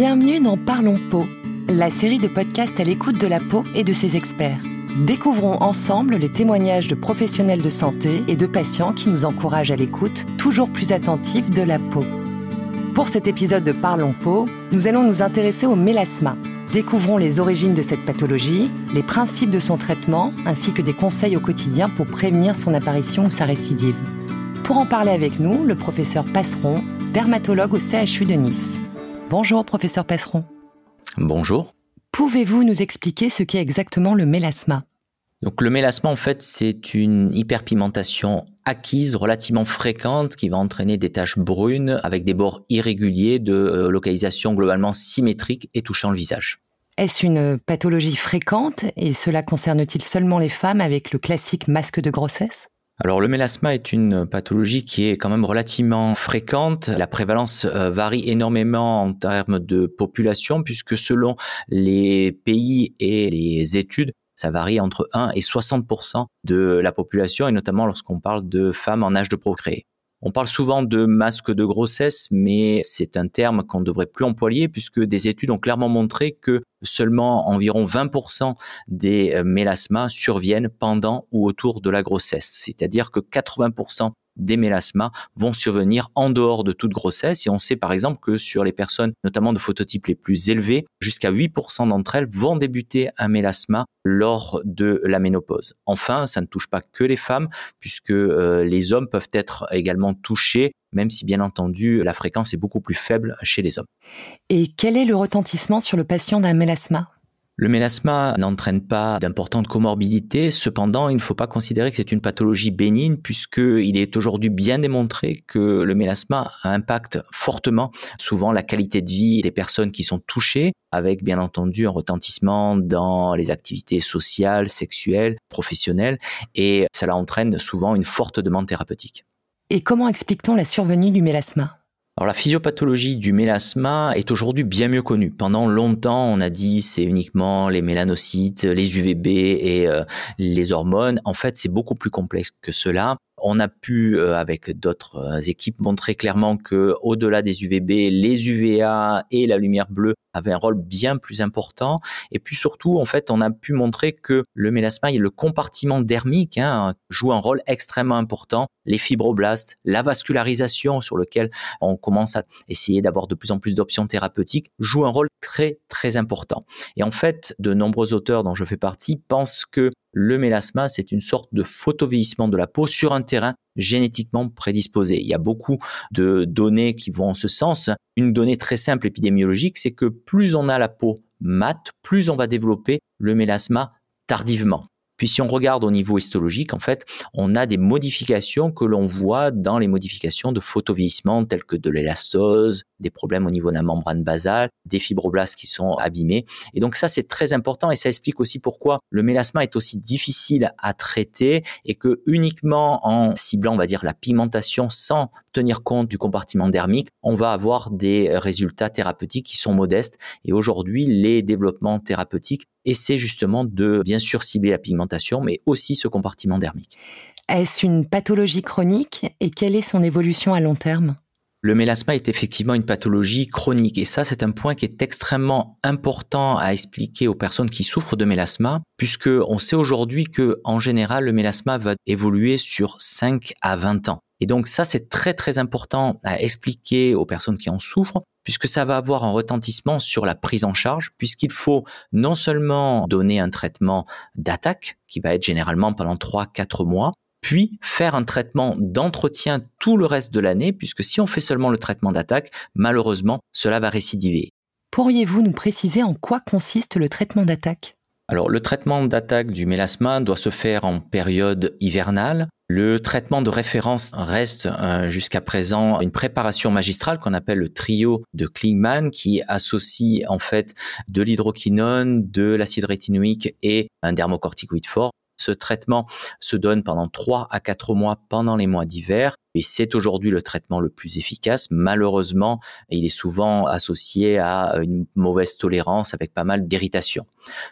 Bienvenue dans Parlons Peau, la série de podcasts à l'écoute de la peau et de ses experts. Découvrons ensemble les témoignages de professionnels de santé et de patients qui nous encouragent à l'écoute, toujours plus attentifs de la peau. Pour cet épisode de Parlons Peau, nous allons nous intéresser au mélasma. Découvrons les origines de cette pathologie, les principes de son traitement, ainsi que des conseils au quotidien pour prévenir son apparition ou sa récidive. Pour en parler avec nous, le professeur Passeron, dermatologue au CHU de Nice. Bonjour, professeur Passeron. Bonjour. Pouvez-vous nous expliquer ce qu'est exactement le mélasma? Donc le mélasma, en fait, c'est une hyperpigmentation acquise relativement fréquente qui va entraîner des taches brunes avec des bords irréguliers de euh, localisation globalement symétrique et touchant le visage. Est-ce une pathologie fréquente et cela concerne-t-il seulement les femmes avec le classique masque de grossesse? Alors le mélasma est une pathologie qui est quand même relativement fréquente. La prévalence euh, varie énormément en termes de population puisque selon les pays et les études, ça varie entre 1 et 60% de la population et notamment lorsqu'on parle de femmes en âge de procréer. On parle souvent de masque de grossesse, mais c'est un terme qu'on ne devrait plus employer puisque des études ont clairement montré que seulement environ 20% des euh, mélasmas surviennent pendant ou autour de la grossesse. C'est-à-dire que 80% des mélasmas vont survenir en dehors de toute grossesse. Et on sait par exemple que sur les personnes, notamment de phototypes les plus élevés, jusqu'à 8% d'entre elles vont débuter un mélasma lors de la ménopause. Enfin, ça ne touche pas que les femmes, puisque euh, les hommes peuvent être également touchés même si bien entendu la fréquence est beaucoup plus faible chez les hommes. Et quel est le retentissement sur le patient d'un mélasma? Le mélasma n'entraîne pas d'importantes comorbidités, cependant, il ne faut pas considérer que c'est une pathologie bénigne puisqu'il est aujourd'hui bien démontré que le mélasma impacte fortement souvent la qualité de vie des personnes qui sont touchées avec bien entendu un retentissement dans les activités sociales, sexuelles, professionnelles et cela entraîne souvent une forte demande thérapeutique. Et comment explique-t-on la survenue du mélasma? Alors la physiopathologie du mélasma est aujourd'hui bien mieux connue. Pendant longtemps, on a dit c'est uniquement les mélanocytes, les UVB et euh, les hormones. En fait, c'est beaucoup plus complexe que cela. On a pu, euh, avec d'autres euh, équipes, montrer clairement que, au-delà des UVB, les UVA et la lumière bleue avaient un rôle bien plus important. Et puis surtout, en fait, on a pu montrer que le mélasma et le compartiment dermique hein, joue un rôle extrêmement important. Les fibroblastes, la vascularisation sur lequel on commence à essayer d'avoir de plus en plus d'options thérapeutiques jouent un rôle très très important. Et en fait, de nombreux auteurs dont je fais partie pensent que le mélasma, c'est une sorte de photovieillissement de la peau sur un terrain génétiquement prédisposé. Il y a beaucoup de données qui vont en ce sens. Une donnée très simple épidémiologique, c'est que plus on a la peau mate, plus on va développer le mélasma tardivement. Puis si on regarde au niveau histologique, en fait, on a des modifications que l'on voit dans les modifications de photovieillissement telles que de l'élastose, des problèmes au niveau de la membrane basale, des fibroblastes qui sont abîmés. Et donc ça, c'est très important et ça explique aussi pourquoi le mélasma est aussi difficile à traiter et que uniquement en ciblant, on va dire, la pigmentation sans tenir compte du compartiment dermique, on va avoir des résultats thérapeutiques qui sont modestes. Et aujourd'hui, les développements thérapeutiques essaient justement de bien sûr cibler la pigmentation, mais aussi ce compartiment dermique. Est-ce une pathologie chronique et quelle est son évolution à long terme? Le mélasma est effectivement une pathologie chronique et ça c'est un point qui est extrêmement important à expliquer aux personnes qui souffrent de mélasma puisque on sait aujourd'hui que en général le mélasma va évoluer sur 5 à 20 ans. Et donc ça c'est très très important à expliquer aux personnes qui en souffrent puisque ça va avoir un retentissement sur la prise en charge puisqu'il faut non seulement donner un traitement d'attaque qui va être généralement pendant 3 4 mois puis faire un traitement d'entretien tout le reste de l'année, puisque si on fait seulement le traitement d'attaque, malheureusement, cela va récidiver. Pourriez-vous nous préciser en quoi consiste le traitement d'attaque? Alors, le traitement d'attaque du mélasma doit se faire en période hivernale. Le traitement de référence reste euh, jusqu'à présent une préparation magistrale qu'on appelle le trio de Klingman qui associe en fait de l'hydroquinone, de l'acide rétinoïque et un dermocorticoïde fort ce traitement se donne pendant 3 à 4 mois pendant les mois d'hiver et c'est aujourd'hui le traitement le plus efficace. Malheureusement, il est souvent associé à une mauvaise tolérance avec pas mal d'irritation.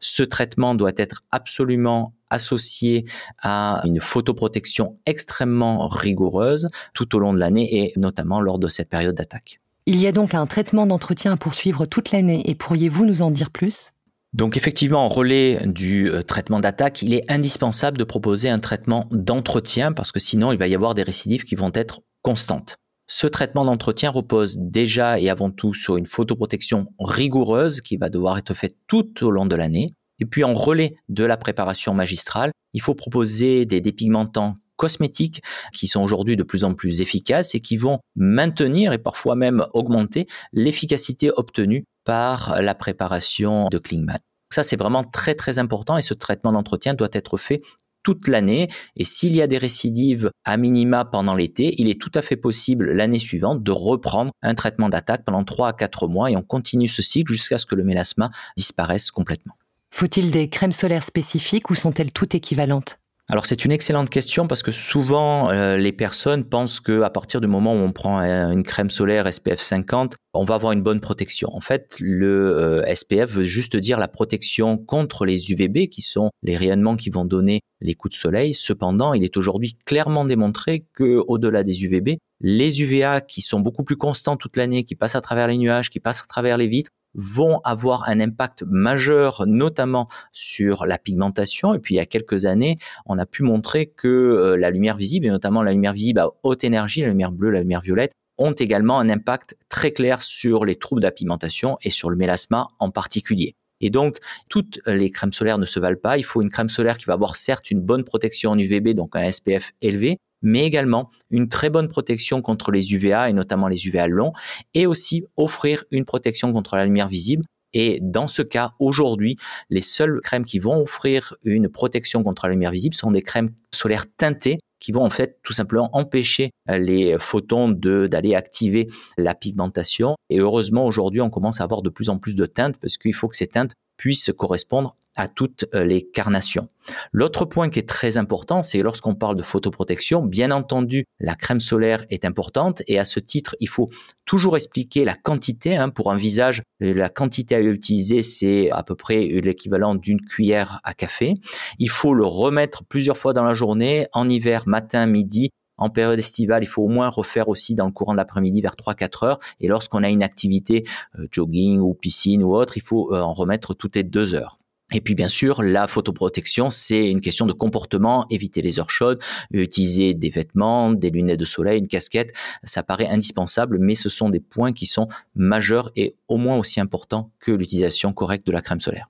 Ce traitement doit être absolument associé à une photoprotection extrêmement rigoureuse tout au long de l'année et notamment lors de cette période d'attaque. Il y a donc un traitement d'entretien à poursuivre toute l'année et pourriez-vous nous en dire plus? Donc effectivement, en relais du euh, traitement d'attaque, il est indispensable de proposer un traitement d'entretien parce que sinon il va y avoir des récidives qui vont être constantes. Ce traitement d'entretien repose déjà et avant tout sur une photoprotection rigoureuse qui va devoir être faite tout au long de l'année. Et puis en relais de la préparation magistrale, il faut proposer des dépigmentants cosmétiques qui sont aujourd'hui de plus en plus efficaces et qui vont maintenir et parfois même augmenter l'efficacité obtenue par la préparation de Klingman. Ça, c'est vraiment très très important et ce traitement d'entretien doit être fait toute l'année. Et s'il y a des récidives à minima pendant l'été, il est tout à fait possible l'année suivante de reprendre un traitement d'attaque pendant 3 à 4 mois et on continue ce cycle jusqu'à ce que le mélasma disparaisse complètement. Faut-il des crèmes solaires spécifiques ou sont-elles toutes équivalentes? Alors c'est une excellente question parce que souvent euh, les personnes pensent que à partir du moment où on prend une crème solaire SPF 50, on va avoir une bonne protection. En fait, le euh, SPF veut juste dire la protection contre les UVB qui sont les rayonnements qui vont donner les coups de soleil. Cependant, il est aujourd'hui clairement démontré que au-delà des UVB, les UVA qui sont beaucoup plus constants toute l'année, qui passent à travers les nuages, qui passent à travers les vitres, vont avoir un impact majeur, notamment sur la pigmentation. Et puis il y a quelques années, on a pu montrer que euh, la lumière visible, et notamment la lumière visible à haute énergie, la lumière bleue, la lumière violette, ont également un impact très clair sur les troubles de la pigmentation et sur le mélasma en particulier. Et donc, toutes les crèmes solaires ne se valent pas. Il faut une crème solaire qui va avoir certes une bonne protection en UVB, donc un SPF élevé, mais également une très bonne protection contre les UVA et notamment les UVA longs, et aussi offrir une protection contre la lumière visible. Et dans ce cas, aujourd'hui, les seules crèmes qui vont offrir une protection contre la lumière visible sont des crèmes solaires teintées qui vont en fait tout simplement empêcher les photons d'aller activer la pigmentation. Et heureusement, aujourd'hui, on commence à avoir de plus en plus de teintes parce qu'il faut que ces teintes puissent correspondre à toutes euh, les carnations. L'autre point qui est très important, c'est lorsqu'on parle de photoprotection, bien entendu, la crème solaire est importante et à ce titre, il faut toujours expliquer la quantité. Hein, pour un visage, la quantité à utiliser, c'est à peu près l'équivalent d'une cuillère à café. Il faut le remettre plusieurs fois dans la journée, en hiver, matin, midi, en période estivale, il faut au moins refaire aussi dans le courant de l'après-midi vers 3-4 heures. Et lorsqu'on a une activité euh, jogging ou piscine ou autre, il faut euh, en remettre toutes les deux heures. Et puis bien sûr, la photoprotection, c'est une question de comportement, éviter les heures chaudes, utiliser des vêtements, des lunettes de soleil, une casquette, ça paraît indispensable, mais ce sont des points qui sont majeurs et au moins aussi importants que l'utilisation correcte de la crème solaire.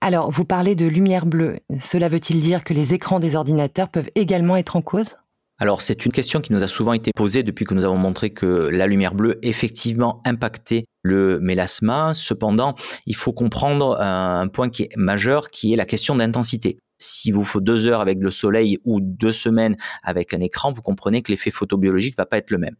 Alors, vous parlez de lumière bleue. Cela veut-il dire que les écrans des ordinateurs peuvent également être en cause? Alors c'est une question qui nous a souvent été posée depuis que nous avons montré que la lumière bleue effectivement impactait le mélasma. Cependant, il faut comprendre un point qui est majeur, qui est la question d'intensité. Si vous faut deux heures avec le soleil ou deux semaines avec un écran, vous comprenez que l'effet photobiologique va pas être le même.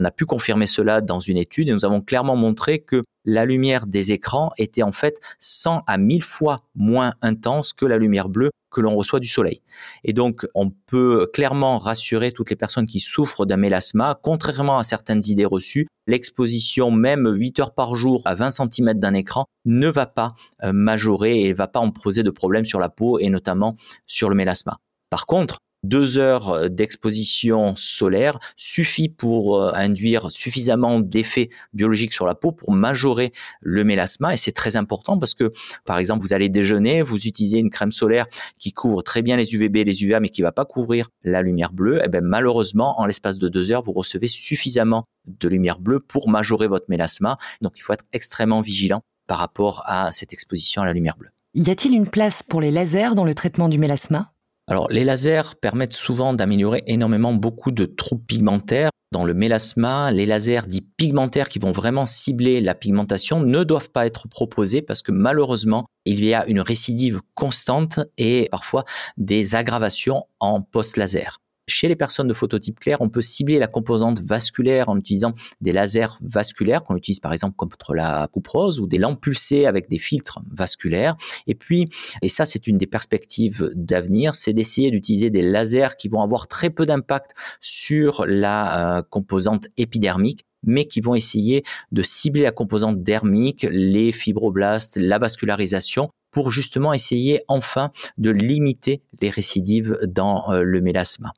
On a pu confirmer cela dans une étude et nous avons clairement montré que la lumière des écrans était en fait 100 à 1000 fois moins intense que la lumière bleue que l'on reçoit du soleil. Et donc, on peut clairement rassurer toutes les personnes qui souffrent d'un mélasma, contrairement à certaines idées reçues, l'exposition même 8 heures par jour à 20 cm d'un écran ne va pas euh, majorer et ne va pas en poser de problèmes sur la peau et notamment sur le mélasma. Par contre, deux heures euh, d'exposition solaire suffit pour euh, induire suffisamment d'effets biologiques sur la peau pour majorer le mélasma. Et c'est très important parce que par exemple vous allez déjeuner, vous utilisez une crème solaire qui couvre très bien les UVB et les UVA mais qui va pas couvrir la lumière bleue, et eh bien malheureusement en l'espace de deux heures vous recevez suffisamment de lumière bleue pour majorer votre mélasma. Donc il faut être extrêmement vigilant par rapport à cette exposition à la lumière bleue. Y a-t-il une place pour les lasers dans le traitement du mélasma? Alors, les lasers permettent souvent d'améliorer énormément beaucoup de troubles pigmentaires. Dans le mélasma, les lasers dits pigmentaires qui vont vraiment cibler la pigmentation ne doivent pas être proposés parce que malheureusement, il y a une récidive constante et parfois des aggravations en post-laser. Chez les personnes de phototype clair, on peut cibler la composante vasculaire en utilisant des lasers vasculaires qu'on utilise par exemple contre la coupe rose ou des lampes pulsées avec des filtres vasculaires. Et puis, et ça c'est une des perspectives d'avenir, c'est d'essayer d'utiliser des lasers qui vont avoir très peu d'impact sur la euh, composante épidermique mais qui vont essayer de cibler la composante dermique, les fibroblastes, la vascularisation pour justement essayer enfin de limiter les récidives dans euh, le mélasma.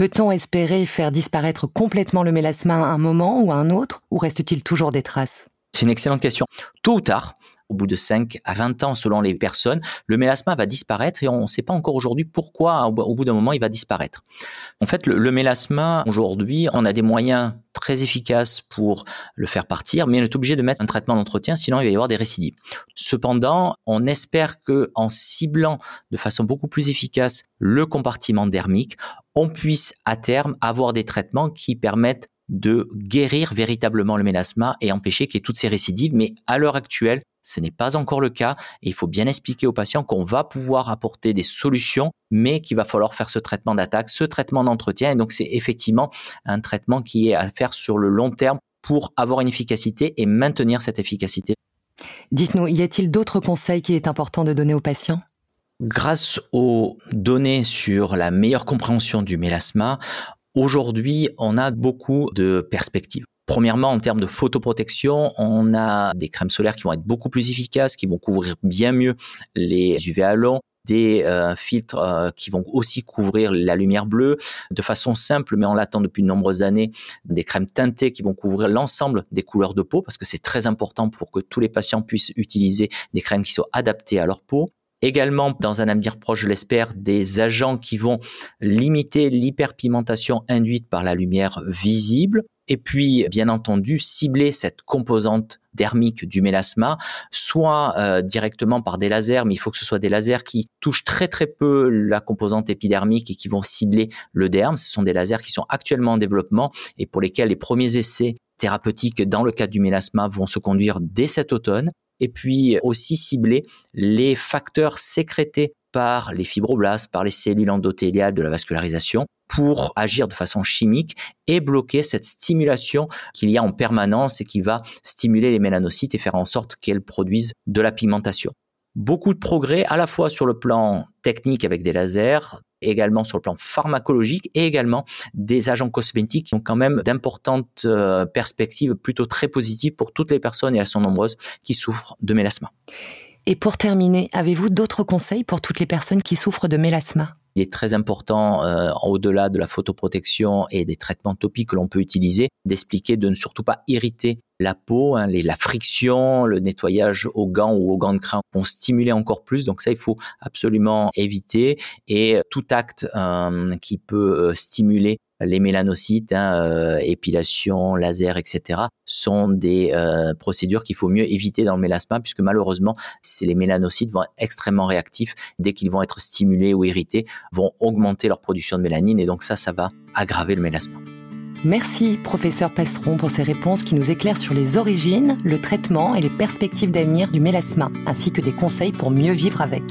Peut-on espérer faire disparaître complètement le mélasma à un moment ou à un autre, ou reste-t-il toujours des traces? C'est une excellente question. Tôt ou tard, au bout de 5 à 20 ans selon les personnes, le mélasma va disparaître et on ne sait pas encore aujourd'hui pourquoi au bout d'un moment il va disparaître. En fait, le, mélasma, aujourd'hui, on a des moyens très efficaces pour le faire partir, mais on est obligé de mettre un traitement d'entretien, sinon il va y avoir des récidives. Cependant, on espère que en ciblant de façon beaucoup plus efficace le compartiment dermique, on puisse à terme avoir des traitements qui permettent de guérir véritablement le mélasma et empêcher qu'il y ait toutes ces récidives. Mais à l'heure actuelle, ce n'est pas encore le cas et il faut bien expliquer aux patients qu'on va pouvoir apporter des solutions, mais qu'il va falloir faire ce traitement d'attaque, ce traitement d'entretien. Et donc c'est effectivement un traitement qui est à faire sur le long terme pour avoir une efficacité et maintenir cette efficacité. Dites-nous, y a-t-il d'autres conseils qu'il est important de donner aux patients? Grâce aux données sur la meilleure compréhension du mélasma, aujourd'hui, on a beaucoup de perspectives. Premièrement, en termes de photoprotection, on a des crèmes solaires qui vont être beaucoup plus efficaces, qui vont couvrir bien mieux les UVA longs, des euh, filtres euh, qui vont aussi couvrir la lumière bleue de façon simple, mais on l'attend depuis de nombreuses années, des crèmes teintées qui vont couvrir l'ensemble des couleurs de peau, parce que c'est très important pour que tous les patients puissent utiliser des crèmes qui soient adaptées à leur peau également dans un avenir proche, je l'espère, des agents qui vont limiter l'hyperpigmentation induite par la lumière visible. Et puis, bien entendu, cibler cette composante dermique du mélasma, soit euh, directement par des lasers, mais il faut que ce soit des lasers qui touchent très très peu la composante épidermique et qui vont cibler le derme. Ce sont des lasers qui sont actuellement en développement et pour lesquels les premiers essais thérapeutiques dans le cadre du mélasma vont se conduire dès cet automne et puis aussi cibler les facteurs sécrétés par les fibroblastes, par les cellules endothéliales de la vascularisation pour agir de façon chimique et bloquer cette stimulation qu'il y a en permanence et qui va stimuler les mélanocytes et faire en sorte qu'elles produisent de la pigmentation. Beaucoup de progrès à la fois sur le plan technique avec des lasers, également sur le plan pharmacologique et également des agents cosmétiques qui ont quand même d'importantes euh, perspectives plutôt très positives pour toutes les personnes, et elles sont nombreuses, qui souffrent de mélasma. Et pour terminer, avez-vous d'autres conseils pour toutes les personnes qui souffrent de mélasma? Il est très important, euh, au-delà de la photoprotection et des traitements topiques que l'on peut utiliser, d'expliquer de ne surtout pas irriter la peau, hein, les, la friction, le nettoyage aux gants ou aux gants de crin vont stimuler encore plus. Donc ça, il faut absolument éviter. Et tout acte euh, qui peut euh, stimuler les mélanocytes, hein, euh, épilation, laser, etc., sont des procédures qu'il faut mieux éviter dans le mélasma, puisque malheureusement, les mélanocytes vont être extrêmement réactifs dès qu'ils vont être stimulés ou irrités, vont augmenter leur production de mélanine, et donc ça, ça va aggraver le mélasma. Merci, professeur Passeron, pour ces réponses qui nous éclairent sur les origines, le traitement et les perspectives d'avenir du mélasma, ainsi que des conseils pour mieux vivre avec.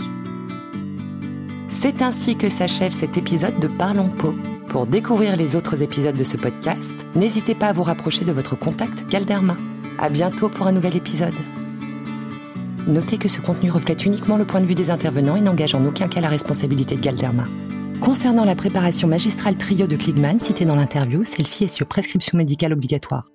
C'est ainsi que s'achève cet épisode de Parlons Peau. Pour découvrir les autres épisodes de ce podcast, n'hésitez pas à vous rapprocher de votre contact Galderma. À bientôt pour un nouvel épisode. Notez que ce contenu reflète uniquement le point de vue des intervenants et n'engage en aucun cas la responsabilité de Galderma. Concernant la préparation magistrale trio de Kligman citée dans l'interview, celle-ci est sur prescription médicale obligatoire.